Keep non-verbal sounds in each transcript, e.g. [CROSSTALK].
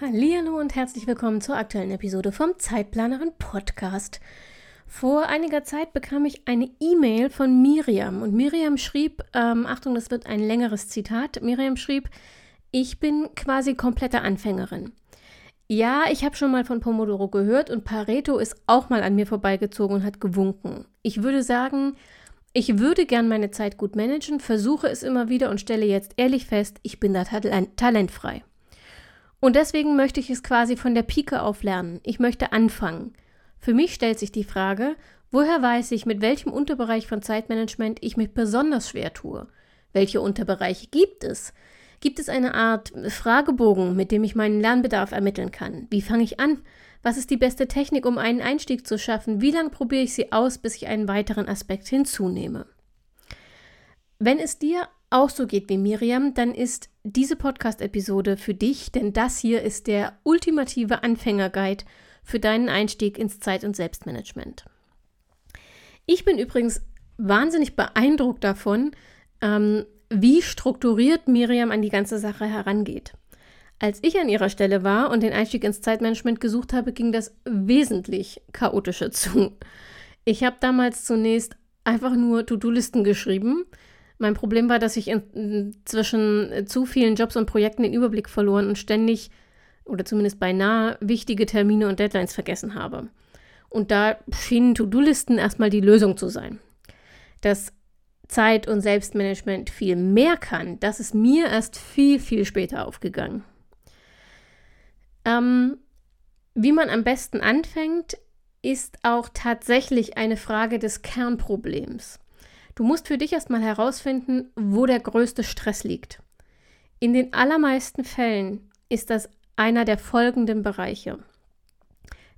Hallo und herzlich willkommen zur aktuellen Episode vom Zeitplanerin Podcast. Vor einiger Zeit bekam ich eine E-Mail von Miriam und Miriam schrieb, ähm, Achtung, das wird ein längeres Zitat, Miriam schrieb, ich bin quasi komplette Anfängerin. Ja, ich habe schon mal von Pomodoro gehört und Pareto ist auch mal an mir vorbeigezogen und hat gewunken. Ich würde sagen, ich würde gern meine Zeit gut managen, versuche es immer wieder und stelle jetzt ehrlich fest, ich bin da talentfrei. Und deswegen möchte ich es quasi von der Pike auf lernen. Ich möchte anfangen. Für mich stellt sich die Frage, woher weiß ich, mit welchem Unterbereich von Zeitmanagement ich mich besonders schwer tue? Welche Unterbereiche gibt es? Gibt es eine Art Fragebogen, mit dem ich meinen Lernbedarf ermitteln kann? Wie fange ich an? Was ist die beste Technik, um einen Einstieg zu schaffen? Wie lange probiere ich sie aus, bis ich einen weiteren Aspekt hinzunehme? Wenn es dir auch so geht wie Miriam, dann ist diese Podcast-Episode für dich, denn das hier ist der ultimative Anfängerguide für deinen Einstieg ins Zeit- und Selbstmanagement. Ich bin übrigens wahnsinnig beeindruckt davon, ähm, wie strukturiert Miriam an die ganze Sache herangeht. Als ich an ihrer Stelle war und den Einstieg ins Zeitmanagement gesucht habe, ging das wesentlich chaotischer [LAUGHS] zu. Ich habe damals zunächst einfach nur To-Do-Listen geschrieben, mein Problem war, dass ich zwischen zu vielen Jobs und Projekten den Überblick verloren und ständig oder zumindest beinahe wichtige Termine und Deadlines vergessen habe. Und da schienen To-Do-Listen erstmal die Lösung zu sein. Dass Zeit- und Selbstmanagement viel mehr kann, das ist mir erst viel, viel später aufgegangen. Ähm, wie man am besten anfängt, ist auch tatsächlich eine Frage des Kernproblems. Du musst für dich erstmal herausfinden, wo der größte Stress liegt. In den allermeisten Fällen ist das einer der folgenden Bereiche.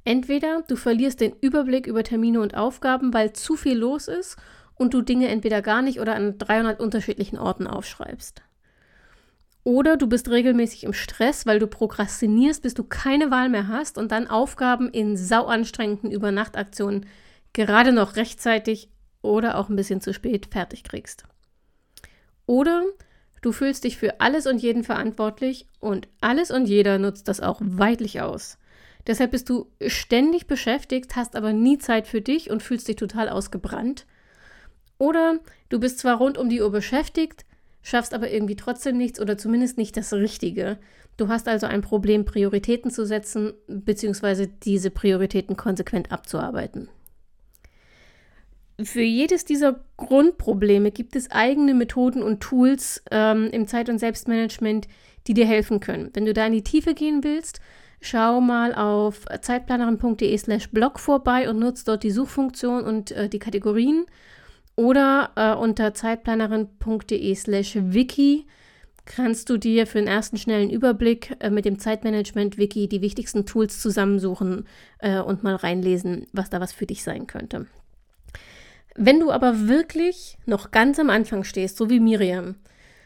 Entweder du verlierst den Überblick über Termine und Aufgaben, weil zu viel los ist und du Dinge entweder gar nicht oder an 300 unterschiedlichen Orten aufschreibst. Oder du bist regelmäßig im Stress, weil du prokrastinierst, bis du keine Wahl mehr hast und dann Aufgaben in sauanstrengenden Übernachtaktionen gerade noch rechtzeitig oder auch ein bisschen zu spät fertig kriegst. Oder du fühlst dich für alles und jeden verantwortlich und alles und jeder nutzt das auch weitlich aus. Deshalb bist du ständig beschäftigt, hast aber nie Zeit für dich und fühlst dich total ausgebrannt. Oder du bist zwar rund um die Uhr beschäftigt, schaffst aber irgendwie trotzdem nichts oder zumindest nicht das Richtige. Du hast also ein Problem, Prioritäten zu setzen, beziehungsweise diese Prioritäten konsequent abzuarbeiten. Für jedes dieser Grundprobleme gibt es eigene Methoden und Tools ähm, im Zeit- und Selbstmanagement, die dir helfen können. Wenn du da in die Tiefe gehen willst, schau mal auf zeitplanerin.de slash blog vorbei und nutze dort die Suchfunktion und äh, die Kategorien. Oder äh, unter zeitplanerin.de slash wiki kannst du dir für einen ersten schnellen Überblick äh, mit dem Zeitmanagement-Wiki die wichtigsten Tools zusammensuchen äh, und mal reinlesen, was da was für dich sein könnte. Wenn du aber wirklich noch ganz am Anfang stehst, so wie Miriam,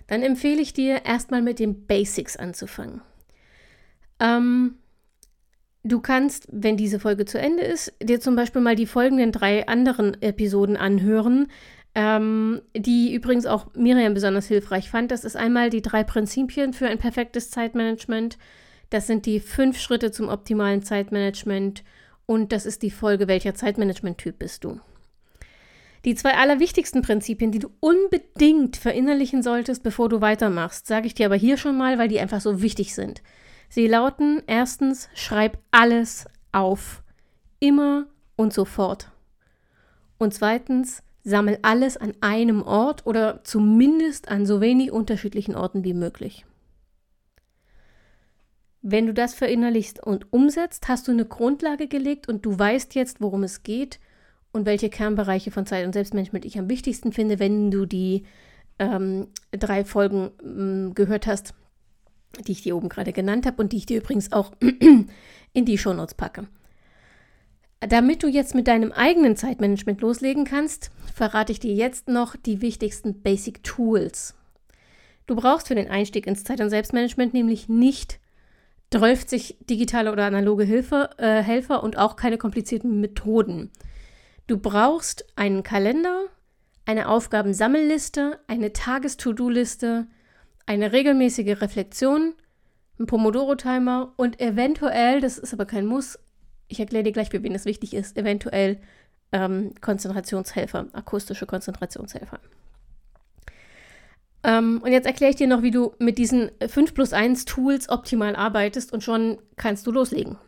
dann empfehle ich dir erstmal mit den Basics anzufangen. Ähm, du kannst, wenn diese Folge zu Ende ist, dir zum Beispiel mal die folgenden drei anderen Episoden anhören, ähm, die übrigens auch Miriam besonders hilfreich fand. Das ist einmal die drei Prinzipien für ein perfektes Zeitmanagement. Das sind die fünf Schritte zum optimalen Zeitmanagement und das ist die Folge, welcher Zeitmanagement-Typ bist du. Die zwei allerwichtigsten Prinzipien, die du unbedingt verinnerlichen solltest, bevor du weitermachst, sage ich dir aber hier schon mal, weil die einfach so wichtig sind. Sie lauten erstens, schreib alles auf. Immer und sofort. Und zweitens, sammel alles an einem Ort oder zumindest an so wenig unterschiedlichen Orten wie möglich. Wenn du das verinnerlichst und umsetzt, hast du eine Grundlage gelegt und du weißt jetzt, worum es geht und welche Kernbereiche von Zeit- und Selbstmanagement ich am wichtigsten finde, wenn du die ähm, drei Folgen ähm, gehört hast, die ich dir oben gerade genannt habe und die ich dir übrigens auch [CLEARS THROAT] in die Shownotes packe. Damit du jetzt mit deinem eigenen Zeitmanagement loslegen kannst, verrate ich dir jetzt noch die wichtigsten Basic Tools. Du brauchst für den Einstieg ins Zeit- und Selbstmanagement nämlich nicht 30 digitale oder analoge Hilfe, äh, Helfer und auch keine komplizierten Methoden. Du brauchst einen Kalender, eine Aufgabensammelliste, eine Tages-To-Do-Liste, eine regelmäßige Reflexion, einen Pomodoro-Timer und eventuell, das ist aber kein Muss, ich erkläre dir gleich, für wen das wichtig ist, eventuell ähm, Konzentrationshelfer, akustische Konzentrationshelfer. Ähm, und jetzt erkläre ich dir noch, wie du mit diesen 5 plus 1 Tools optimal arbeitest und schon kannst du loslegen.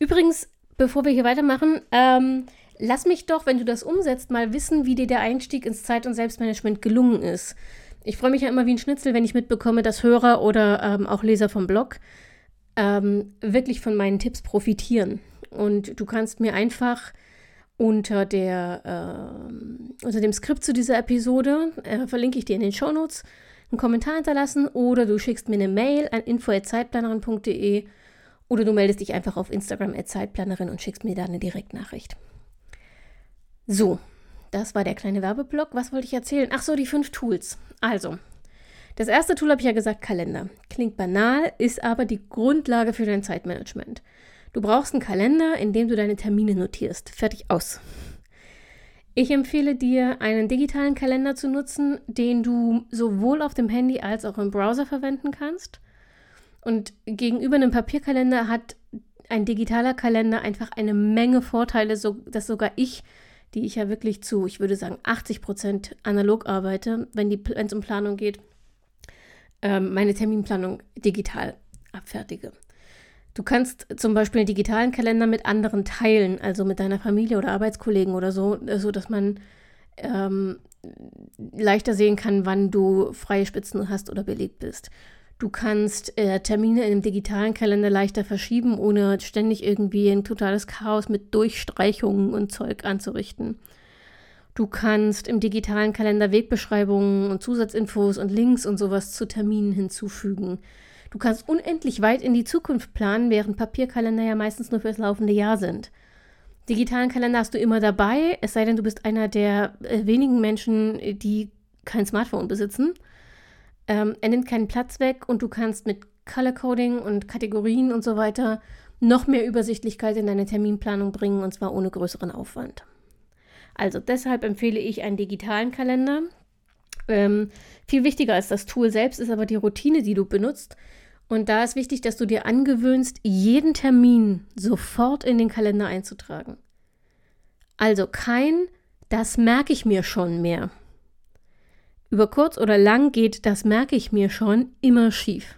Übrigens, bevor wir hier weitermachen, ähm, lass mich doch, wenn du das umsetzt, mal wissen, wie dir der Einstieg ins Zeit- und Selbstmanagement gelungen ist. Ich freue mich ja immer wie ein Schnitzel, wenn ich mitbekomme, dass Hörer oder ähm, auch Leser vom Blog ähm, wirklich von meinen Tipps profitieren. Und du kannst mir einfach unter, der, äh, unter dem Skript zu dieser Episode, äh, verlinke ich dir in den Shownotes, einen Kommentar hinterlassen oder du schickst mir eine Mail an info.zeitplanerin.de oder du meldest dich einfach auf Instagram als Zeitplanerin und schickst mir da eine Direktnachricht. So, das war der kleine Werbeblock. Was wollte ich erzählen? Ach so, die fünf Tools. Also, das erste Tool habe ich ja gesagt, Kalender. Klingt banal, ist aber die Grundlage für dein Zeitmanagement. Du brauchst einen Kalender, in dem du deine Termine notierst. Fertig aus. Ich empfehle dir, einen digitalen Kalender zu nutzen, den du sowohl auf dem Handy als auch im Browser verwenden kannst. Und gegenüber einem Papierkalender hat ein digitaler Kalender einfach eine Menge Vorteile, so, dass sogar ich, die ich ja wirklich zu, ich würde sagen, 80 Prozent analog arbeite, wenn es um Planung geht, ähm, meine Terminplanung digital abfertige. Du kannst zum Beispiel einen digitalen Kalender mit anderen teilen, also mit deiner Familie oder Arbeitskollegen oder so, äh, so dass man ähm, leichter sehen kann, wann du freie Spitzen hast oder belegt bist. Du kannst äh, Termine in einem digitalen Kalender leichter verschieben, ohne ständig irgendwie ein totales Chaos mit Durchstreichungen und Zeug anzurichten. Du kannst im digitalen Kalender Wegbeschreibungen und Zusatzinfos und Links und sowas zu Terminen hinzufügen. Du kannst unendlich weit in die Zukunft planen, während Papierkalender ja meistens nur fürs laufende Jahr sind. Digitalen Kalender hast du immer dabei, es sei denn, du bist einer der äh, wenigen Menschen, die kein Smartphone besitzen. Ähm, er nimmt keinen Platz weg und du kannst mit Color Coding und Kategorien und so weiter noch mehr Übersichtlichkeit in deine Terminplanung bringen und zwar ohne größeren Aufwand. Also deshalb empfehle ich einen digitalen Kalender. Ähm, viel wichtiger als das Tool selbst ist aber die Routine, die du benutzt. Und da ist wichtig, dass du dir angewöhnst, jeden Termin sofort in den Kalender einzutragen. Also kein, das merke ich mir schon mehr. Über kurz oder lang geht, das merke ich mir schon, immer schief.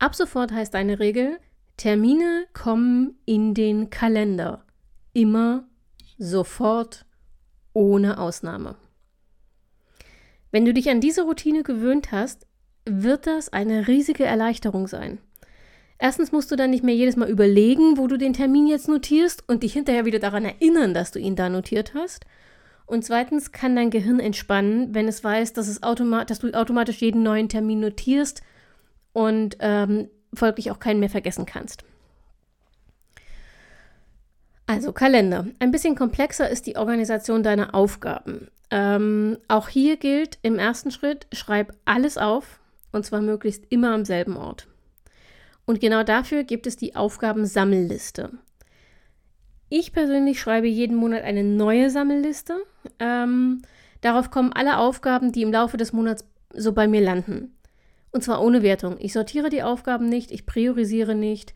Ab sofort heißt eine Regel, Termine kommen in den Kalender. Immer, sofort, ohne Ausnahme. Wenn du dich an diese Routine gewöhnt hast, wird das eine riesige Erleichterung sein. Erstens musst du dann nicht mehr jedes Mal überlegen, wo du den Termin jetzt notierst und dich hinterher wieder daran erinnern, dass du ihn da notiert hast. Und zweitens kann dein Gehirn entspannen, wenn es weiß, dass, es automat dass du automatisch jeden neuen Termin notierst und ähm, folglich auch keinen mehr vergessen kannst. Also Kalender. Ein bisschen komplexer ist die Organisation deiner Aufgaben. Ähm, auch hier gilt im ersten Schritt, schreib alles auf, und zwar möglichst immer am selben Ort. Und genau dafür gibt es die Aufgabensammelliste. Ich persönlich schreibe jeden Monat eine neue Sammelliste. Ähm, darauf kommen alle Aufgaben, die im Laufe des Monats so bei mir landen. Und zwar ohne Wertung. Ich sortiere die Aufgaben nicht, ich priorisiere nicht.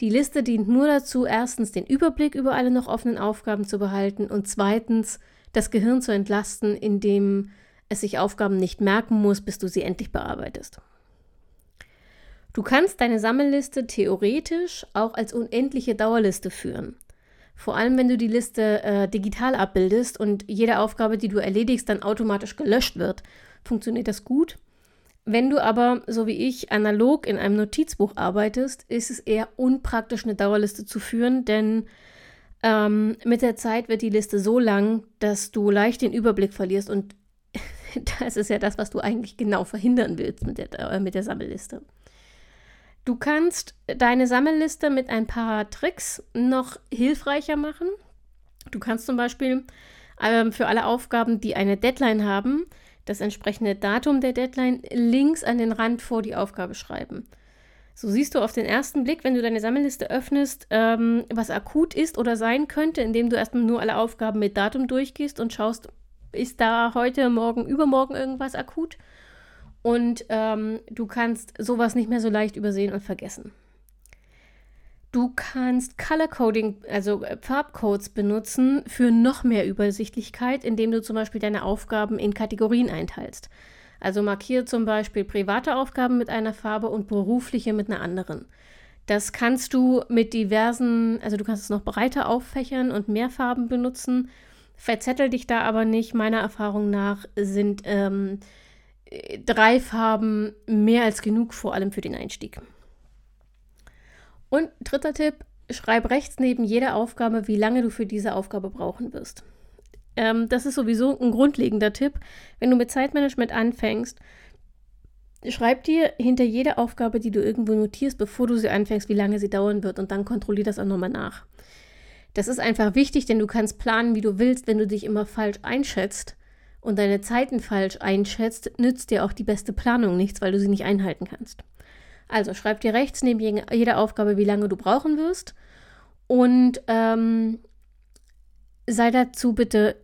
Die Liste dient nur dazu, erstens den Überblick über alle noch offenen Aufgaben zu behalten und zweitens das Gehirn zu entlasten, indem es sich Aufgaben nicht merken muss, bis du sie endlich bearbeitest. Du kannst deine Sammelliste theoretisch auch als unendliche Dauerliste führen. Vor allem, wenn du die Liste äh, digital abbildest und jede Aufgabe, die du erledigst, dann automatisch gelöscht wird, funktioniert das gut. Wenn du aber, so wie ich, analog in einem Notizbuch arbeitest, ist es eher unpraktisch, eine Dauerliste zu führen, denn ähm, mit der Zeit wird die Liste so lang, dass du leicht den Überblick verlierst und [LAUGHS] das ist ja das, was du eigentlich genau verhindern willst mit der, äh, mit der Sammelliste. Du kannst deine Sammelliste mit ein paar Tricks noch hilfreicher machen. Du kannst zum Beispiel ähm, für alle Aufgaben, die eine Deadline haben, das entsprechende Datum der Deadline links an den Rand vor die Aufgabe schreiben. So siehst du auf den ersten Blick, wenn du deine Sammelliste öffnest, ähm, was akut ist oder sein könnte, indem du erstmal nur alle Aufgaben mit Datum durchgehst und schaust, ist da heute, morgen, übermorgen irgendwas akut? Und ähm, du kannst sowas nicht mehr so leicht übersehen und vergessen. Du kannst Color Coding, also äh, Farbcodes benutzen für noch mehr Übersichtlichkeit, indem du zum Beispiel deine Aufgaben in Kategorien einteilst. Also markiere zum Beispiel private Aufgaben mit einer Farbe und berufliche mit einer anderen. Das kannst du mit diversen, also du kannst es noch breiter auffächern und mehr Farben benutzen. Verzettel dich da aber nicht. Meiner Erfahrung nach sind ähm, drei Farben mehr als genug, vor allem für den Einstieg. Und dritter Tipp, schreib rechts neben jeder Aufgabe, wie lange du für diese Aufgabe brauchen wirst. Ähm, das ist sowieso ein grundlegender Tipp. Wenn du mit Zeitmanagement anfängst, schreib dir hinter jeder Aufgabe, die du irgendwo notierst, bevor du sie anfängst, wie lange sie dauern wird und dann kontrollier das auch nochmal nach. Das ist einfach wichtig, denn du kannst planen, wie du willst, wenn du dich immer falsch einschätzt und deine Zeiten falsch einschätzt, nützt dir auch die beste Planung nichts, weil du sie nicht einhalten kannst. Also schreib dir rechts neben jeder Aufgabe, wie lange du brauchen wirst und ähm, sei dazu bitte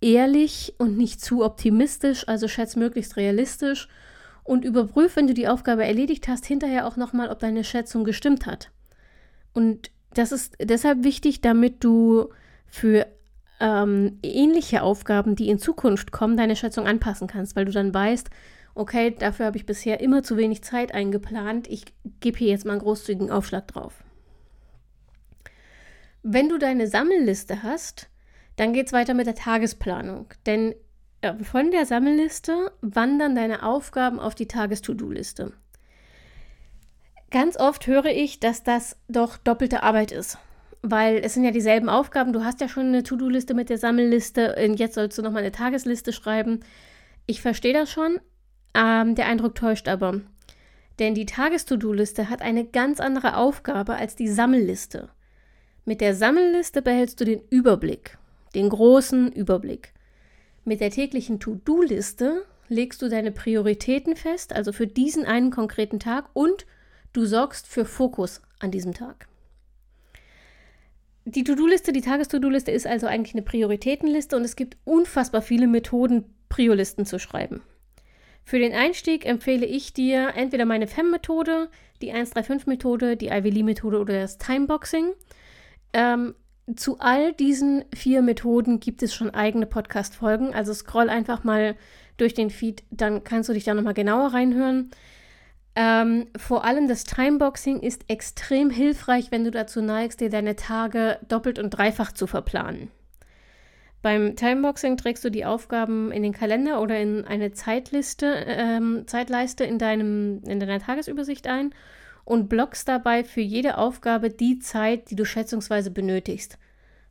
ehrlich und nicht zu optimistisch, also schätz möglichst realistisch und überprüf, wenn du die Aufgabe erledigt hast, hinterher auch nochmal, ob deine Schätzung gestimmt hat. Und das ist deshalb wichtig, damit du für ähm, ähnliche Aufgaben, die in Zukunft kommen, deine Schätzung anpassen kannst, weil du dann weißt, okay, dafür habe ich bisher immer zu wenig Zeit eingeplant, ich gebe hier jetzt mal einen großzügigen Aufschlag drauf. Wenn du deine Sammelliste hast, dann geht es weiter mit der Tagesplanung, denn äh, von der Sammelliste wandern deine Aufgaben auf die Tages-To-Do-Liste. Ganz oft höre ich, dass das doch doppelte Arbeit ist weil es sind ja dieselben Aufgaben. Du hast ja schon eine To-Do-Liste mit der Sammelliste und jetzt sollst du nochmal eine Tagesliste schreiben. Ich verstehe das schon. Ähm, der Eindruck täuscht aber. Denn die Tages-To-Do-Liste hat eine ganz andere Aufgabe als die Sammelliste. Mit der Sammelliste behältst du den Überblick, den großen Überblick. Mit der täglichen To-Do-Liste legst du deine Prioritäten fest, also für diesen einen konkreten Tag und du sorgst für Fokus an diesem Tag. Die To-Do-Liste, die Tages-To-Do-Liste ist also eigentlich eine Prioritätenliste und es gibt unfassbar viele Methoden, Priolisten zu schreiben. Für den Einstieg empfehle ich dir entweder meine FEM-Methode, die 135-Methode, die Ivy Lee-Methode oder das Timeboxing. Ähm, zu all diesen vier Methoden gibt es schon eigene Podcast-Folgen. Also scroll einfach mal durch den Feed, dann kannst du dich da nochmal genauer reinhören. Ähm, vor allem das Timeboxing ist extrem hilfreich, wenn du dazu neigst, dir deine Tage doppelt und dreifach zu verplanen. Beim Timeboxing trägst du die Aufgaben in den Kalender oder in eine Zeitliste, ähm, Zeitleiste in, deinem, in deiner Tagesübersicht ein und blockst dabei für jede Aufgabe die Zeit, die du schätzungsweise benötigst.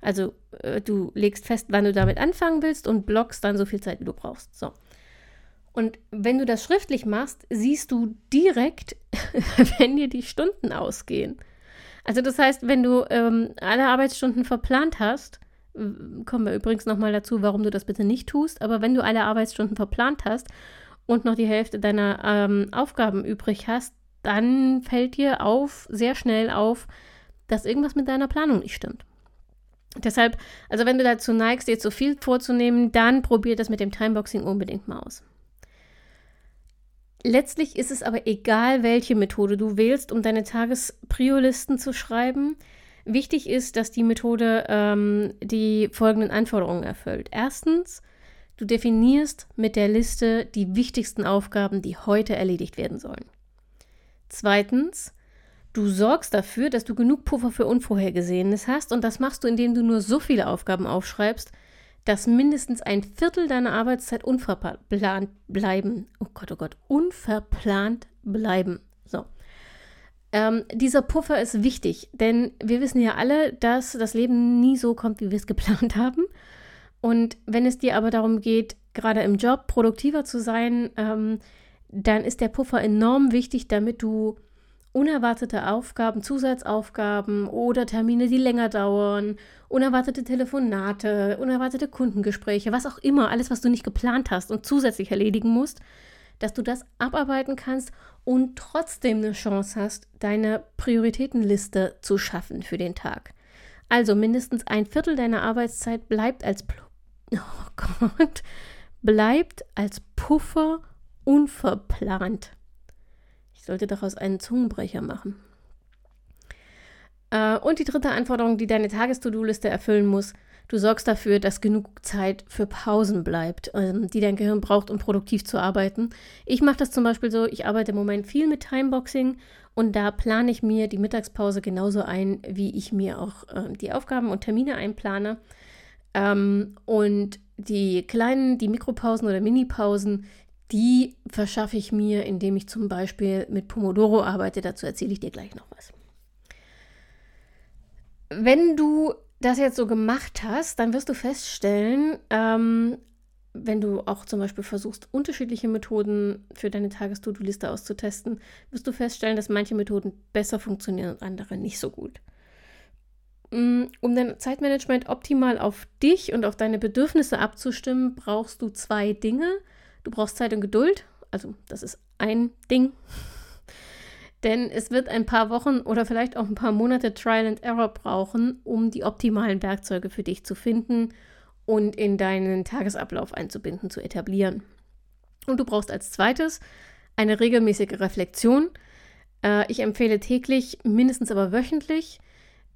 Also äh, du legst fest, wann du damit anfangen willst und blockst dann so viel Zeit, wie du brauchst. So. Und wenn du das schriftlich machst, siehst du direkt, [LAUGHS] wenn dir die Stunden ausgehen. Also das heißt, wenn du ähm, alle Arbeitsstunden verplant hast, kommen wir übrigens nochmal dazu, warum du das bitte nicht tust, aber wenn du alle Arbeitsstunden verplant hast und noch die Hälfte deiner ähm, Aufgaben übrig hast, dann fällt dir auf, sehr schnell auf, dass irgendwas mit deiner Planung nicht stimmt. Deshalb, also wenn du dazu neigst, dir zu viel vorzunehmen, dann probier das mit dem Timeboxing unbedingt mal aus. Letztlich ist es aber egal, welche Methode du wählst, um deine Tagespriolisten zu schreiben. Wichtig ist, dass die Methode ähm, die folgenden Anforderungen erfüllt. Erstens, du definierst mit der Liste die wichtigsten Aufgaben, die heute erledigt werden sollen. Zweitens, du sorgst dafür, dass du genug Puffer für Unvorhergesehenes hast und das machst du, indem du nur so viele Aufgaben aufschreibst, dass mindestens ein Viertel deiner Arbeitszeit unverplant bleiben. Oh Gott, oh Gott, unverplant bleiben. So. Ähm, dieser Puffer ist wichtig, denn wir wissen ja alle, dass das Leben nie so kommt, wie wir es geplant haben. Und wenn es dir aber darum geht, gerade im Job produktiver zu sein, ähm, dann ist der Puffer enorm wichtig, damit du unerwartete Aufgaben, Zusatzaufgaben oder Termine, die länger dauern, unerwartete Telefonate, unerwartete Kundengespräche, was auch immer, alles, was du nicht geplant hast und zusätzlich erledigen musst, dass du das abarbeiten kannst und trotzdem eine Chance hast, deine Prioritätenliste zu schaffen für den Tag. Also mindestens ein Viertel deiner Arbeitszeit bleibt als [LAUGHS] oh Gott, bleibt als Puffer unverplant. Sollte daraus einen Zungenbrecher machen. Äh, und die dritte Anforderung, die deine Tages-To-Do-Liste erfüllen muss, du sorgst dafür, dass genug Zeit für Pausen bleibt, ähm, die dein Gehirn braucht, um produktiv zu arbeiten. Ich mache das zum Beispiel so, ich arbeite im Moment viel mit Timeboxing und da plane ich mir die Mittagspause genauso ein, wie ich mir auch äh, die Aufgaben und Termine einplane. Ähm, und die kleinen, die Mikropausen oder Minipausen, die verschaffe ich mir, indem ich zum Beispiel mit Pomodoro arbeite. Dazu erzähle ich dir gleich noch was. Wenn du das jetzt so gemacht hast, dann wirst du feststellen, ähm, wenn du auch zum Beispiel versuchst, unterschiedliche Methoden für deine Tages-To-Do-Liste auszutesten, wirst du feststellen, dass manche Methoden besser funktionieren und andere nicht so gut. Mm, um dein Zeitmanagement optimal auf dich und auf deine Bedürfnisse abzustimmen, brauchst du zwei Dinge. Du brauchst Zeit und Geduld. Also das ist ein Ding. [LAUGHS] Denn es wird ein paar Wochen oder vielleicht auch ein paar Monate Trial and Error brauchen, um die optimalen Werkzeuge für dich zu finden und in deinen Tagesablauf einzubinden, zu etablieren. Und du brauchst als zweites eine regelmäßige Reflexion. Äh, ich empfehle täglich, mindestens aber wöchentlich.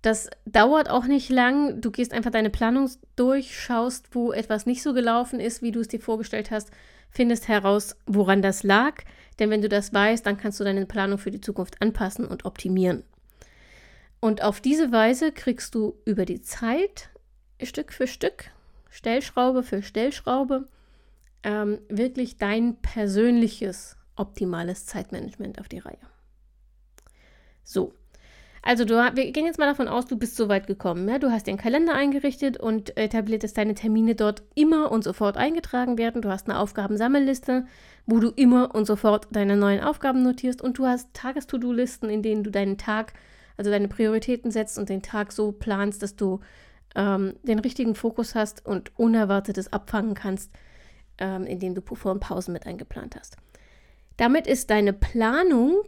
Das dauert auch nicht lang. Du gehst einfach deine Planung durch, schaust, wo etwas nicht so gelaufen ist, wie du es dir vorgestellt hast, findest heraus, woran das lag. Denn wenn du das weißt, dann kannst du deine Planung für die Zukunft anpassen und optimieren. Und auf diese Weise kriegst du über die Zeit Stück für Stück, Stellschraube für Stellschraube, ähm, wirklich dein persönliches optimales Zeitmanagement auf die Reihe. So, also du, wir gehen jetzt mal davon aus, du bist so weit gekommen. Ja? Du hast den Kalender eingerichtet und etabliert, dass deine Termine dort immer und sofort eingetragen werden. Du hast eine Aufgabensammelliste, wo du immer und sofort deine neuen Aufgaben notierst. Und du hast Tages-To-Do-Listen, in denen du deinen Tag, also deine Prioritäten setzt und den Tag so planst, dass du ähm, den richtigen Fokus hast und Unerwartetes abfangen kannst, ähm, indem du Puffer und Pausen mit eingeplant hast. Damit ist deine Planung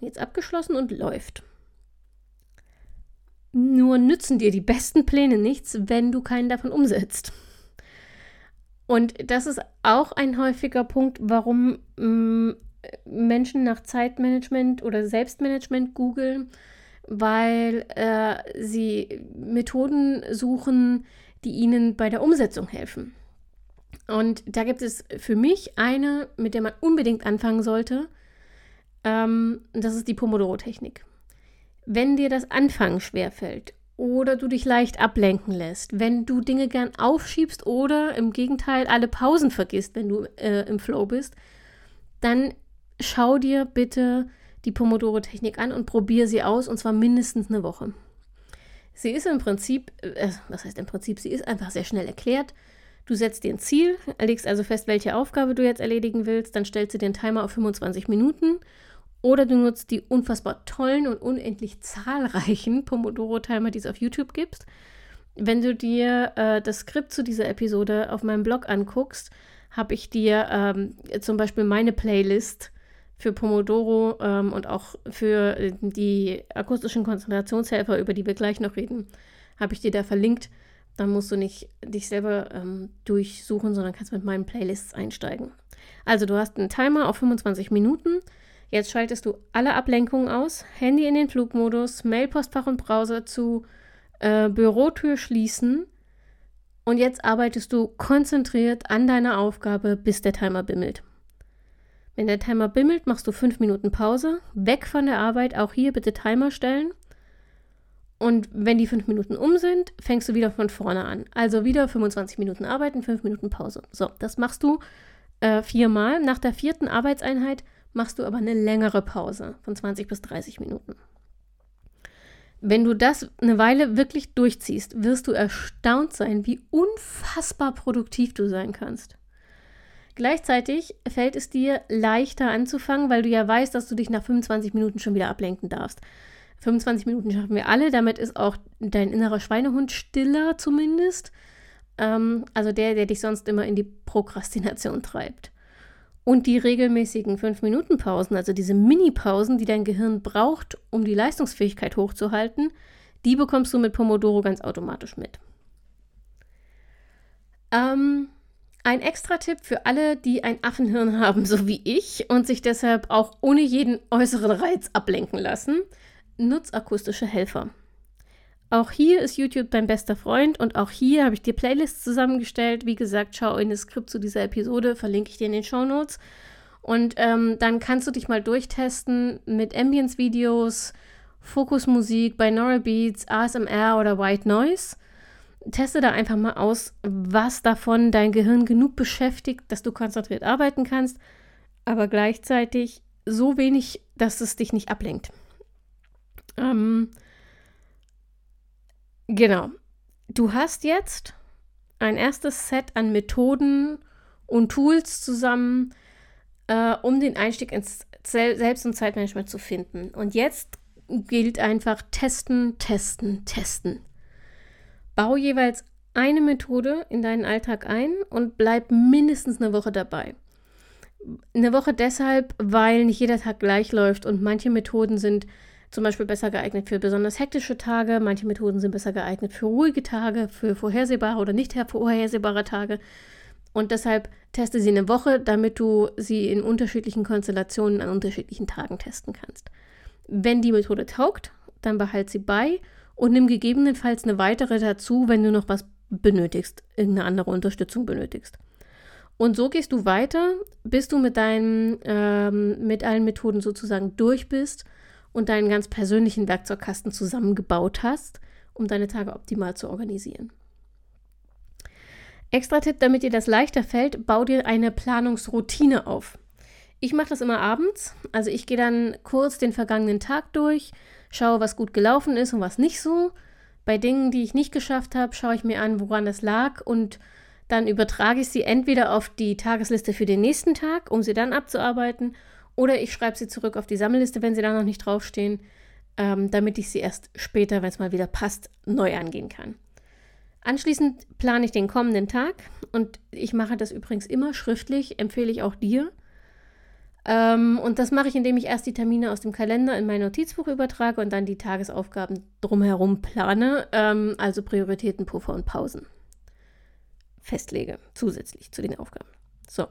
jetzt abgeschlossen und läuft. Nur nützen dir die besten Pläne nichts, wenn du keinen davon umsetzt. Und das ist auch ein häufiger Punkt, warum mm, Menschen nach Zeitmanagement oder Selbstmanagement googeln, weil äh, sie Methoden suchen, die ihnen bei der Umsetzung helfen. Und da gibt es für mich eine, mit der man unbedingt anfangen sollte. Ähm, das ist die Pomodoro-Technik. Wenn dir das Anfangen schwerfällt oder du dich leicht ablenken lässt, wenn du Dinge gern aufschiebst oder im Gegenteil alle Pausen vergisst, wenn du äh, im Flow bist, dann schau dir bitte die Pomodoro-Technik an und probiere sie aus und zwar mindestens eine Woche. Sie ist im Prinzip, äh, was heißt im Prinzip, sie ist einfach sehr schnell erklärt. Du setzt dir ein Ziel, legst also fest, welche Aufgabe du jetzt erledigen willst, dann stellst du den Timer auf 25 Minuten oder du nutzt die unfassbar tollen und unendlich zahlreichen [LAUGHS] Pomodoro-Timer, die es auf YouTube gibt. Wenn du dir äh, das Skript zu dieser Episode auf meinem Blog anguckst, habe ich dir ähm, zum Beispiel meine Playlist für Pomodoro ähm, und auch für äh, die akustischen Konzentrationshelfer, über die wir gleich noch reden, habe ich dir da verlinkt. Dann musst du nicht dich selber ähm, durchsuchen, sondern kannst mit meinen Playlists einsteigen. Also du hast einen Timer auf 25 Minuten Jetzt schaltest du alle Ablenkungen aus, Handy in den Flugmodus, Mailpostfach und Browser zu, äh, Bürotür schließen und jetzt arbeitest du konzentriert an deiner Aufgabe, bis der Timer bimmelt. Wenn der Timer bimmelt, machst du fünf Minuten Pause, weg von der Arbeit, auch hier bitte Timer stellen. Und wenn die fünf Minuten um sind, fängst du wieder von vorne an. Also wieder 25 Minuten arbeiten, fünf Minuten Pause. So, das machst du äh, viermal. Nach der vierten Arbeitseinheit machst du aber eine längere Pause von 20 bis 30 Minuten. Wenn du das eine Weile wirklich durchziehst, wirst du erstaunt sein, wie unfassbar produktiv du sein kannst. Gleichzeitig fällt es dir leichter anzufangen, weil du ja weißt, dass du dich nach 25 Minuten schon wieder ablenken darfst. 25 Minuten schaffen wir alle, damit ist auch dein innerer Schweinehund stiller zumindest. Ähm, also der, der dich sonst immer in die Prokrastination treibt. Und die regelmäßigen 5-Minuten-Pausen, also diese Mini-Pausen, die dein Gehirn braucht, um die Leistungsfähigkeit hochzuhalten, die bekommst du mit Pomodoro ganz automatisch mit. Ähm, ein Extra-Tipp für alle, die ein Affenhirn [LAUGHS] haben, so wie ich, und sich deshalb auch ohne jeden äußeren Reiz ablenken lassen, nutz akustische Helfer. Auch hier ist YouTube dein bester Freund und auch hier habe ich dir Playlists zusammengestellt. Wie gesagt, schau in das Skript zu dieser Episode, verlinke ich dir in den Show Notes. Und ähm, dann kannst du dich mal durchtesten mit Ambience-Videos, Fokusmusik, Binaural Beats, ASMR oder White Noise. Teste da einfach mal aus, was davon dein Gehirn genug beschäftigt, dass du konzentriert arbeiten kannst, aber gleichzeitig so wenig, dass es dich nicht ablenkt. Ähm, genau. Du hast jetzt ein erstes Set an Methoden und Tools zusammen, äh, um den Einstieg ins Selbst- und Zeitmanagement zu finden. Und jetzt gilt einfach testen, testen, testen. Bau jeweils eine Methode in deinen Alltag ein und bleib mindestens eine Woche dabei. Eine Woche deshalb, weil nicht jeder Tag gleich läuft und manche Methoden sind zum Beispiel besser geeignet für besonders hektische Tage, manche Methoden sind besser geeignet für ruhige Tage, für vorhersehbare oder nicht vorhersehbare Tage. Und deshalb teste sie eine Woche, damit du sie in unterschiedlichen Konstellationen an unterschiedlichen Tagen testen kannst. Wenn die Methode taugt, dann behalt sie bei und nimm gegebenenfalls eine weitere dazu, wenn du noch was benötigst, irgendeine andere Unterstützung benötigst. Und so gehst du weiter, bis du mit deinen, ähm, mit allen Methoden sozusagen durch bist und deinen ganz persönlichen Werkzeugkasten zusammengebaut hast, um deine Tage optimal zu organisieren. Extra Tipp, damit dir das leichter fällt, bau dir eine Planungsroutine auf. Ich mache das immer abends, also ich gehe dann kurz den vergangenen Tag durch, schaue, was gut gelaufen ist und was nicht so. Bei Dingen, die ich nicht geschafft habe, schaue ich mir an, woran das lag und dann übertrage ich sie entweder auf die Tagesliste für den nächsten Tag, um sie dann abzuarbeiten, oder ich schreibe sie zurück auf die Sammelliste, wenn sie da noch nicht draufstehen, ähm, damit ich sie erst später, wenn es mal wieder passt, neu angehen kann. Anschließend plane ich den kommenden Tag und ich mache das übrigens immer schriftlich, empfehle ich auch dir. Ähm, und das mache ich, indem ich erst die Termine aus dem Kalender in mein Notizbuch übertrage und dann die Tagesaufgaben drumherum plane, ähm, also Prioritäten, Puffer und Pausen festlege, zusätzlich zu den Aufgaben. So,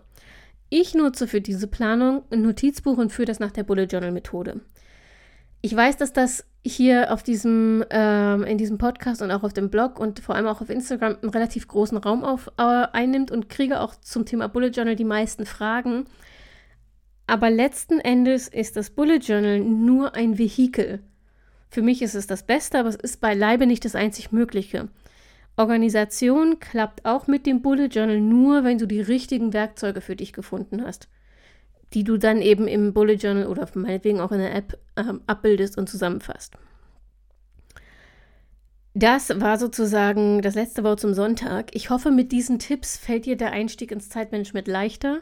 ich nutze für diese Planung ein Notizbuch und führe das nach der Bullet Journal Methode. Ich weiß, dass das hier auf diesem, ähm, in diesem Podcast und auch auf dem Blog und vor allem auch auf Instagram einen relativ großen Raum auf, äh, einnimmt und kriege auch zum Thema Bullet Journal die meisten Fragen. Aber letzten Endes ist das Bullet Journal nur ein Vehikel. Für mich ist es das Beste, aber es ist beileibe nicht das einzig Mögliche. Organisation klappt auch mit dem Bullet Journal nur, wenn du die richtigen Werkzeuge für dich gefunden hast, die du dann eben im Bullet Journal oder meinetwegen auch in der App ähm, abbildest und zusammenfasst. Das war sozusagen das letzte Wort zum Sonntag. Ich hoffe, mit diesen Tipps fällt dir der Einstieg ins Zeitmanagement leichter.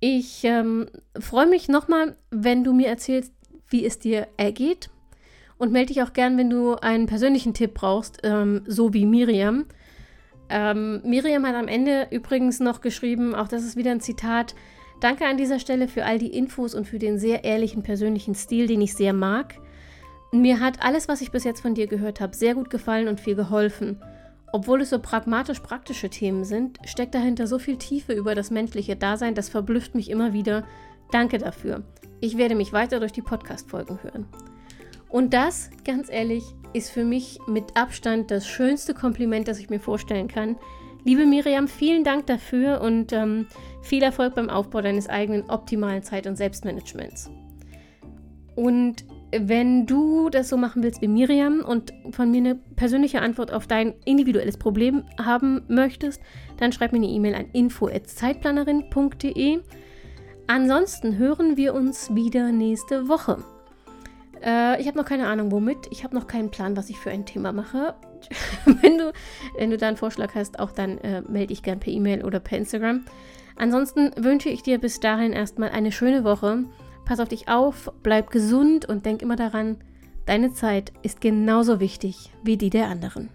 Ich ähm, freue mich nochmal, wenn du mir erzählst, wie es dir ergeht und melde dich auch gern, wenn du einen persönlichen Tipp brauchst, ähm, so wie Miriam. Ähm, Miriam hat am Ende übrigens noch geschrieben, auch das ist wieder ein Zitat, Danke an dieser Stelle für all die Infos und für den sehr ehrlichen persönlichen Stil, den ich sehr mag. Mir hat alles, was ich bis jetzt von dir gehört habe, sehr gut gefallen und viel geholfen. Obwohl es so pragmatisch praktische Themen sind, steckt dahinter so viel Tiefe über das menschliche Dasein, das verblüfft mich immer wieder. Danke dafür. Ich werde mich weiter durch die Podcast-Folgen hören. Und das, ganz ehrlich, ist für mich mit Abstand das schönste Kompliment, das ich mir vorstellen kann. Liebe Miriam, vielen Dank dafür und ähm, viel Erfolg beim Aufbau deines eigenen optimalen Zeit- und Selbstmanagements. Und wenn du das so machen willst wie Miriam und von mir eine persönliche Antwort auf dein individuelles Problem haben möchtest, dann schreib mir eine E-Mail an info@zeitplanerin.de. Ansonsten hören wir uns wieder nächste Woche. Äh, ich habe noch keine Ahnung, womit. Ich habe noch keinen Plan, was ich für ein Thema mache. [LAUGHS] Wenn, du, wenn du da einen Vorschlag hast, auch dann äh, melde dich gern per E-Mail oder per Instagram. Ansonsten wünsche ich dir bis dahin erstmal eine schöne Woche. Pass auf dich auf, bleib gesund und denk immer daran, deine Zeit ist genauso wichtig wie die der anderen.